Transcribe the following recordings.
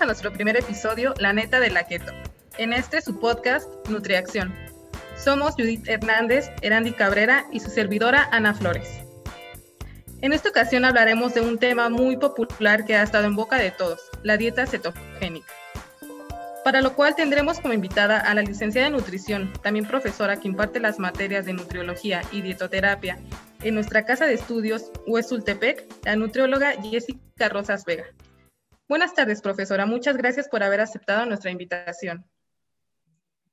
A nuestro primer episodio, La Neta de la Keto. En este su podcast, Nutriacción. Somos Judith Hernández, Erandi Cabrera y su servidora Ana Flores. En esta ocasión hablaremos de un tema muy popular que ha estado en boca de todos, la dieta cetogénica. Para lo cual tendremos como invitada a la licenciada de nutrición, también profesora que imparte las materias de nutriología y dietoterapia en nuestra casa de estudios Huesultepec, la nutrióloga Jessica Rosas Vega. Buenas tardes, profesora. Muchas gracias por haber aceptado nuestra invitación.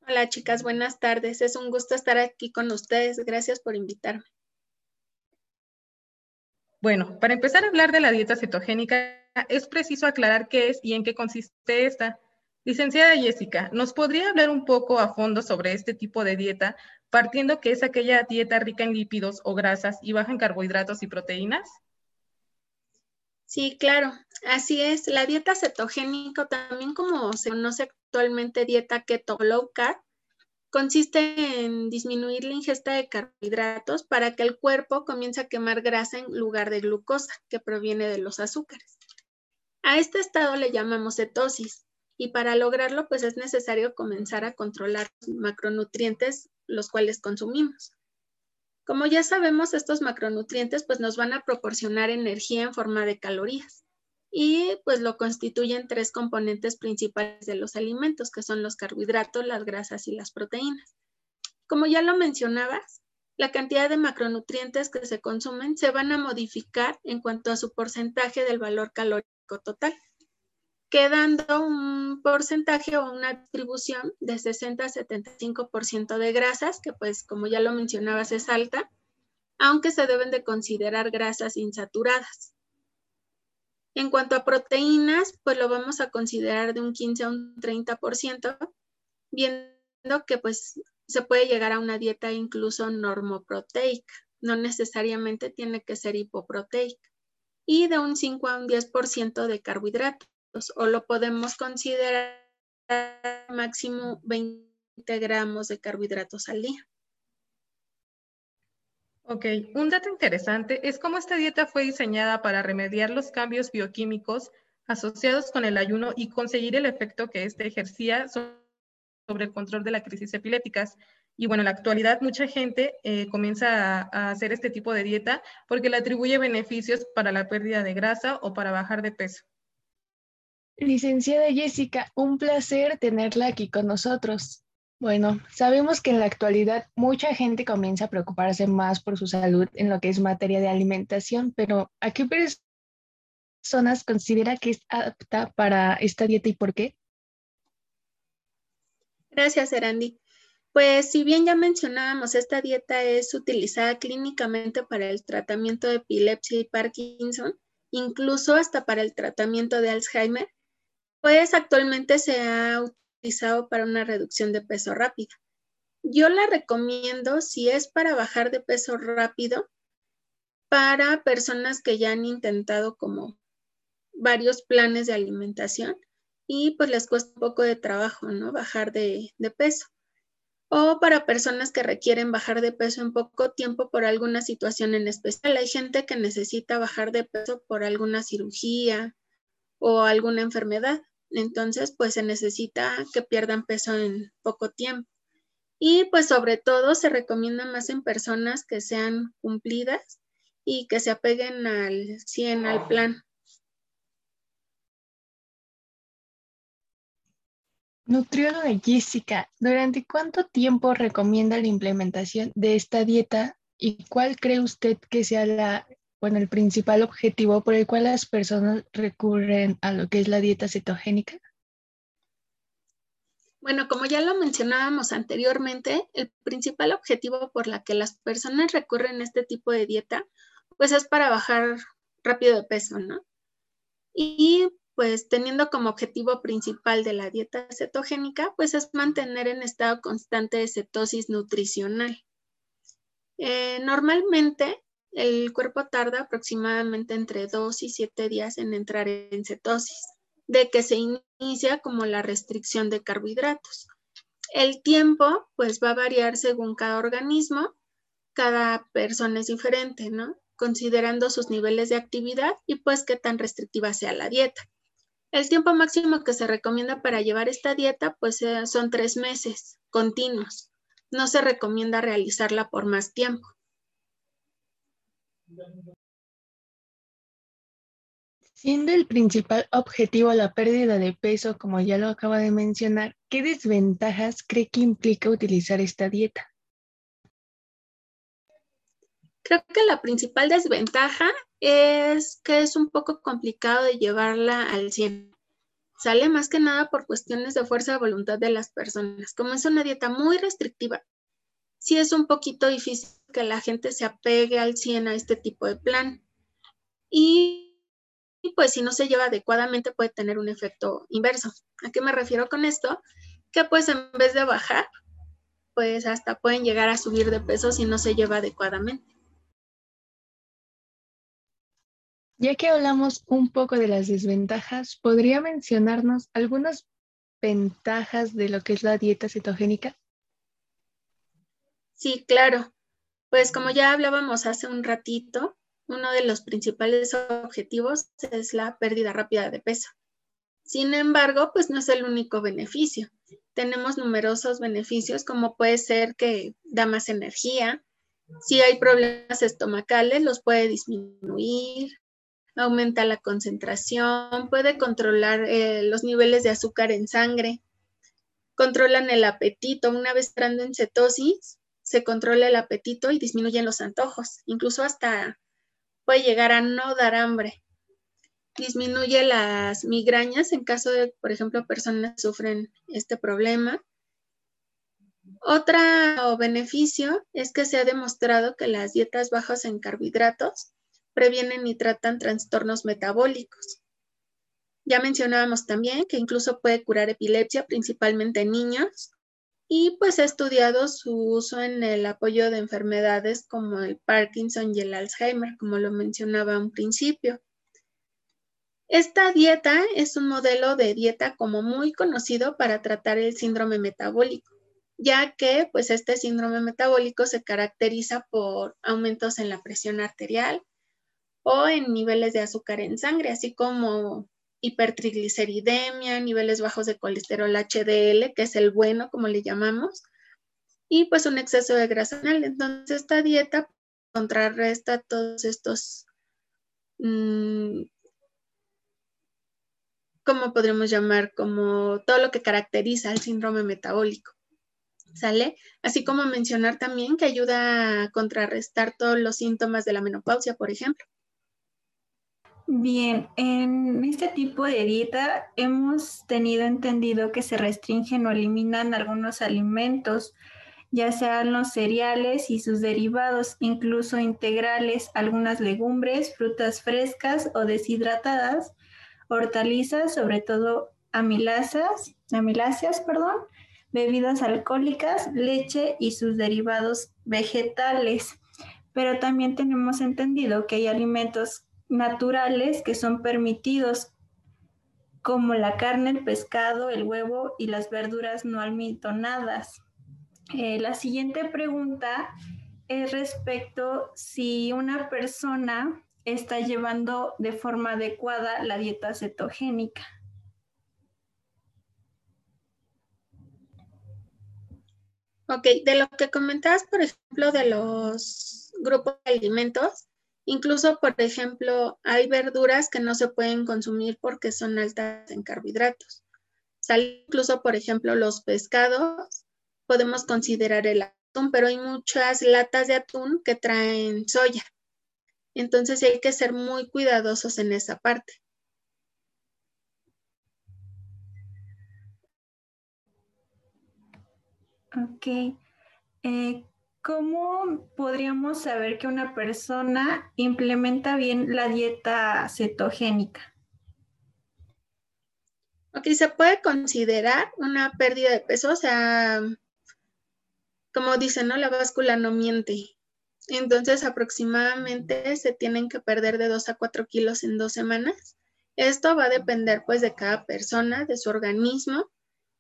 Hola, chicas. Buenas tardes. Es un gusto estar aquí con ustedes. Gracias por invitarme. Bueno, para empezar a hablar de la dieta cetogénica, es preciso aclarar qué es y en qué consiste esta. Licenciada Jessica, ¿nos podría hablar un poco a fondo sobre este tipo de dieta, partiendo que es aquella dieta rica en lípidos o grasas y baja en carbohidratos y proteínas? Sí, claro, así es. La dieta cetogénica, también como se conoce actualmente dieta keto low carb, consiste en disminuir la ingesta de carbohidratos para que el cuerpo comience a quemar grasa en lugar de glucosa, que proviene de los azúcares. A este estado le llamamos cetosis y para lograrlo pues es necesario comenzar a controlar los macronutrientes los cuales consumimos. Como ya sabemos, estos macronutrientes pues nos van a proporcionar energía en forma de calorías y pues lo constituyen tres componentes principales de los alimentos, que son los carbohidratos, las grasas y las proteínas. Como ya lo mencionabas, la cantidad de macronutrientes que se consumen se van a modificar en cuanto a su porcentaje del valor calórico total, quedando un porcentaje o una distribución de 60 a 75% de grasas, que pues como ya lo mencionabas es alta, aunque se deben de considerar grasas insaturadas. En cuanto a proteínas, pues lo vamos a considerar de un 15 a un 30%, viendo que pues se puede llegar a una dieta incluso normoproteica, no necesariamente tiene que ser hipoproteica, y de un 5 a un 10% de carbohidratos, o lo podemos considerar máximo 20 gramos de carbohidratos al día. Ok, un dato interesante es cómo esta dieta fue diseñada para remediar los cambios bioquímicos asociados con el ayuno y conseguir el efecto que éste ejercía sobre el control de las crisis epilépticas. Y bueno, en la actualidad mucha gente eh, comienza a, a, hacer este tipo de dieta porque le atribuye beneficios para la pérdida de grasa o para bajar de peso. Licenciada Jessica, un placer tenerla aquí con nosotros. Bueno, sabemos que en la actualidad mucha gente comienza a preocuparse más por su salud en lo que es materia de alimentación, pero ¿a qué personas considera que es apta para esta dieta y por qué? Gracias, Erandi. Pues si bien ya mencionábamos, esta dieta es utilizada clínicamente para el tratamiento de epilepsia y Parkinson, incluso hasta para el tratamiento de Alzheimer, pues actualmente se ha utilizado para una reducción de peso rápida. Yo la recomiendo si es para bajar de peso rápido para personas que ya han intentado como varios planes de alimentación y pues les cuesta un poco de trabajo, ¿no? Bajar de, de peso. O para personas que requieren bajar de peso en poco tiempo por alguna situación en especial. Hay gente que necesita bajar de peso por alguna cirugía o alguna enfermedad. Entonces, pues se necesita que pierdan peso en poco tiempo. Y pues sobre todo se recomienda más en personas que sean cumplidas y que se apeguen al 100, al plan. Nutrióloga Jessica, ¿durante cuánto tiempo recomienda la implementación de esta dieta y cuál cree usted que sea la bueno, el principal objetivo por el cual las personas recurren a lo que es la dieta cetogénica? Bueno, como ya lo mencionábamos anteriormente, el principal objetivo por la que las personas recurren a este tipo de dieta, pues es para bajar rápido de peso, ¿no? Y pues teniendo como objetivo principal de la dieta cetogénica, pues es mantener en estado constante de cetosis nutricional. Eh, normalmente el cuerpo tarda aproximadamente entre 2 y 7 días en entrar en cetosis, de que se inicia como la restricción de carbohidratos. El tiempo pues va a variar según cada organismo, cada persona es diferente, ¿no? Considerando sus niveles de actividad y pues qué tan restrictiva sea la dieta. El tiempo máximo que se recomienda para llevar esta dieta pues eh, son tres meses continuos. No se recomienda realizarla por más tiempo. Siendo el principal objetivo la pérdida de peso, como ya lo acaba de mencionar, ¿qué desventajas cree que implica utilizar esta dieta? Creo que la principal desventaja es que es un poco complicado de llevarla al 100. Sale más que nada por cuestiones de fuerza de voluntad de las personas. Como es una dieta muy restrictiva, sí es un poquito difícil que la gente se apegue al 100 a este tipo de plan. Y, y pues si no se lleva adecuadamente puede tener un efecto inverso. ¿A qué me refiero con esto? Que pues en vez de bajar, pues hasta pueden llegar a subir de peso si no se lleva adecuadamente. Ya que hablamos un poco de las desventajas, ¿podría mencionarnos algunas ventajas de lo que es la dieta cetogénica? Sí, claro. Pues como ya hablábamos hace un ratito, uno de los principales objetivos es la pérdida rápida de peso. Sin embargo, pues no es el único beneficio. Tenemos numerosos beneficios como puede ser que da más energía, si hay problemas estomacales los puede disminuir, aumenta la concentración, puede controlar eh, los niveles de azúcar en sangre, controlan el apetito. Una vez entrando en cetosis, se controla el apetito y disminuyen los antojos, incluso hasta puede llegar a no dar hambre. Disminuye las migrañas en caso de, por ejemplo, personas que sufren este problema. Otro beneficio es que se ha demostrado que las dietas bajas en carbohidratos previenen y tratan trastornos metabólicos. Ya mencionábamos también que incluso puede curar epilepsia, principalmente en niños, y pues ha estudiado su uso en el apoyo de enfermedades como el Parkinson y el Alzheimer, como lo mencionaba un principio. Esta dieta es un modelo de dieta como muy conocido para tratar el síndrome metabólico, ya que pues este síndrome metabólico se caracteriza por aumentos en la presión arterial, o en niveles de azúcar en sangre, así como hipertrigliceridemia, niveles bajos de colesterol HDL, que es el bueno, como le llamamos, y pues un exceso de grasa. Entonces, esta dieta contrarresta todos estos, mm, ¿cómo podríamos llamar? Como todo lo que caracteriza el síndrome metabólico. ¿Sale? Así como mencionar también que ayuda a contrarrestar todos los síntomas de la menopausia, por ejemplo. Bien, en este tipo de dieta hemos tenido entendido que se restringen o eliminan algunos alimentos, ya sean los cereales y sus derivados, incluso integrales, algunas legumbres, frutas frescas o deshidratadas, hortalizas, sobre todo amiláceas, perdón, bebidas alcohólicas, leche y sus derivados vegetales. Pero también tenemos entendido que hay alimentos naturales que son permitidos, como la carne, el pescado, el huevo y las verduras no almidonadas. Eh, la siguiente pregunta es respecto si una persona está llevando de forma adecuada la dieta cetogénica. Ok, de lo que comentabas, por ejemplo, de los grupos de alimentos, Incluso, por ejemplo, hay verduras que no se pueden consumir porque son altas en carbohidratos. Sale incluso, por ejemplo, los pescados, podemos considerar el atún, pero hay muchas latas de atún que traen soya. Entonces hay que ser muy cuidadosos en esa parte. Ok. Eh, ¿Cómo podríamos saber que una persona implementa bien la dieta cetogénica? Ok, se puede considerar una pérdida de peso, o sea, como dicen, ¿no? La báscula no miente. Entonces, aproximadamente se tienen que perder de 2 a 4 kilos en dos semanas. Esto va a depender, pues, de cada persona, de su organismo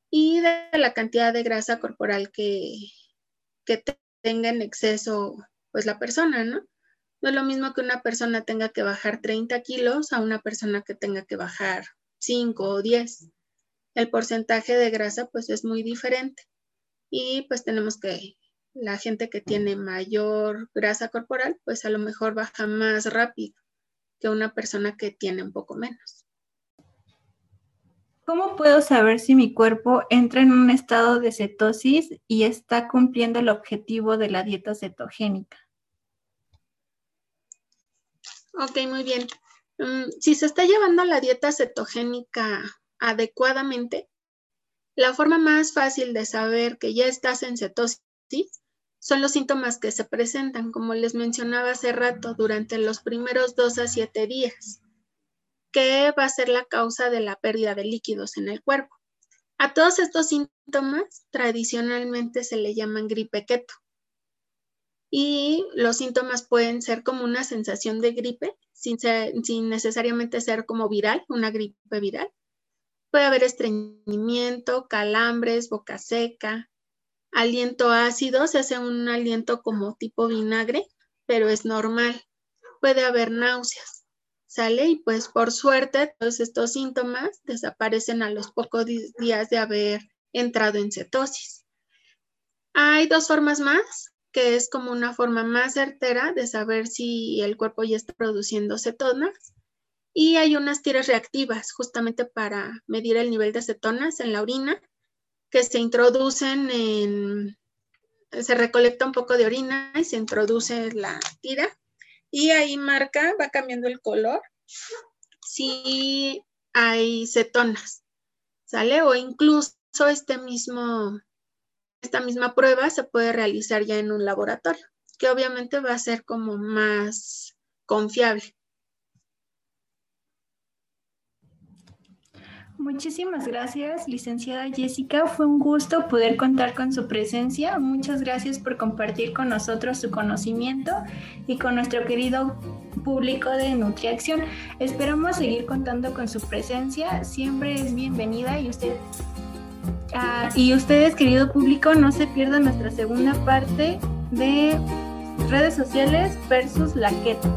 y de la cantidad de grasa corporal que, que tenga en exceso pues la persona, ¿no? No es lo mismo que una persona tenga que bajar 30 kilos a una persona que tenga que bajar 5 o 10. El porcentaje de grasa pues es muy diferente y pues tenemos que la gente que tiene mayor grasa corporal pues a lo mejor baja más rápido que una persona que tiene un poco menos. ¿Cómo puedo saber si mi cuerpo entra en un estado de cetosis y está cumpliendo el objetivo de la dieta cetogénica? Ok, muy bien. Mm, si se está llevando la dieta cetogénica adecuadamente, la forma más fácil de saber que ya estás en cetosis son los síntomas que se presentan, como les mencionaba hace rato, durante los primeros dos a siete días, que va a ser la causa de la pérdida de líquidos en el cuerpo. A todos estos síntomas tradicionalmente se le llaman gripe keto. Y los síntomas pueden ser como una sensación de gripe, sin, sin necesariamente ser como viral, una gripe viral. Puede haber estreñimiento, calambres, boca seca, aliento ácido, se hace un aliento como tipo vinagre, pero es normal. Puede haber náuseas, ¿sale? Y pues por suerte todos estos síntomas desaparecen a los pocos días de haber entrado en cetosis. Hay dos formas más, que es como una forma más certera de saber si el cuerpo ya está produciendo cetonas. Y hay unas tiras reactivas justamente para medir el nivel de cetonas en la orina que se introducen en, se recolecta un poco de orina y se introduce la tira y ahí marca, va cambiando el color si hay cetonas, ¿sale? O incluso este mismo, esta misma prueba se puede realizar ya en un laboratorio, que obviamente va a ser como más confiable. Muchísimas gracias, licenciada Jessica. Fue un gusto poder contar con su presencia. Muchas gracias por compartir con nosotros su conocimiento y con nuestro querido público de Nutriacción. Esperamos seguir contando con su presencia. Siempre es bienvenida y usted ah, y ustedes, querido público, no se pierdan nuestra segunda parte de redes sociales versus la keto.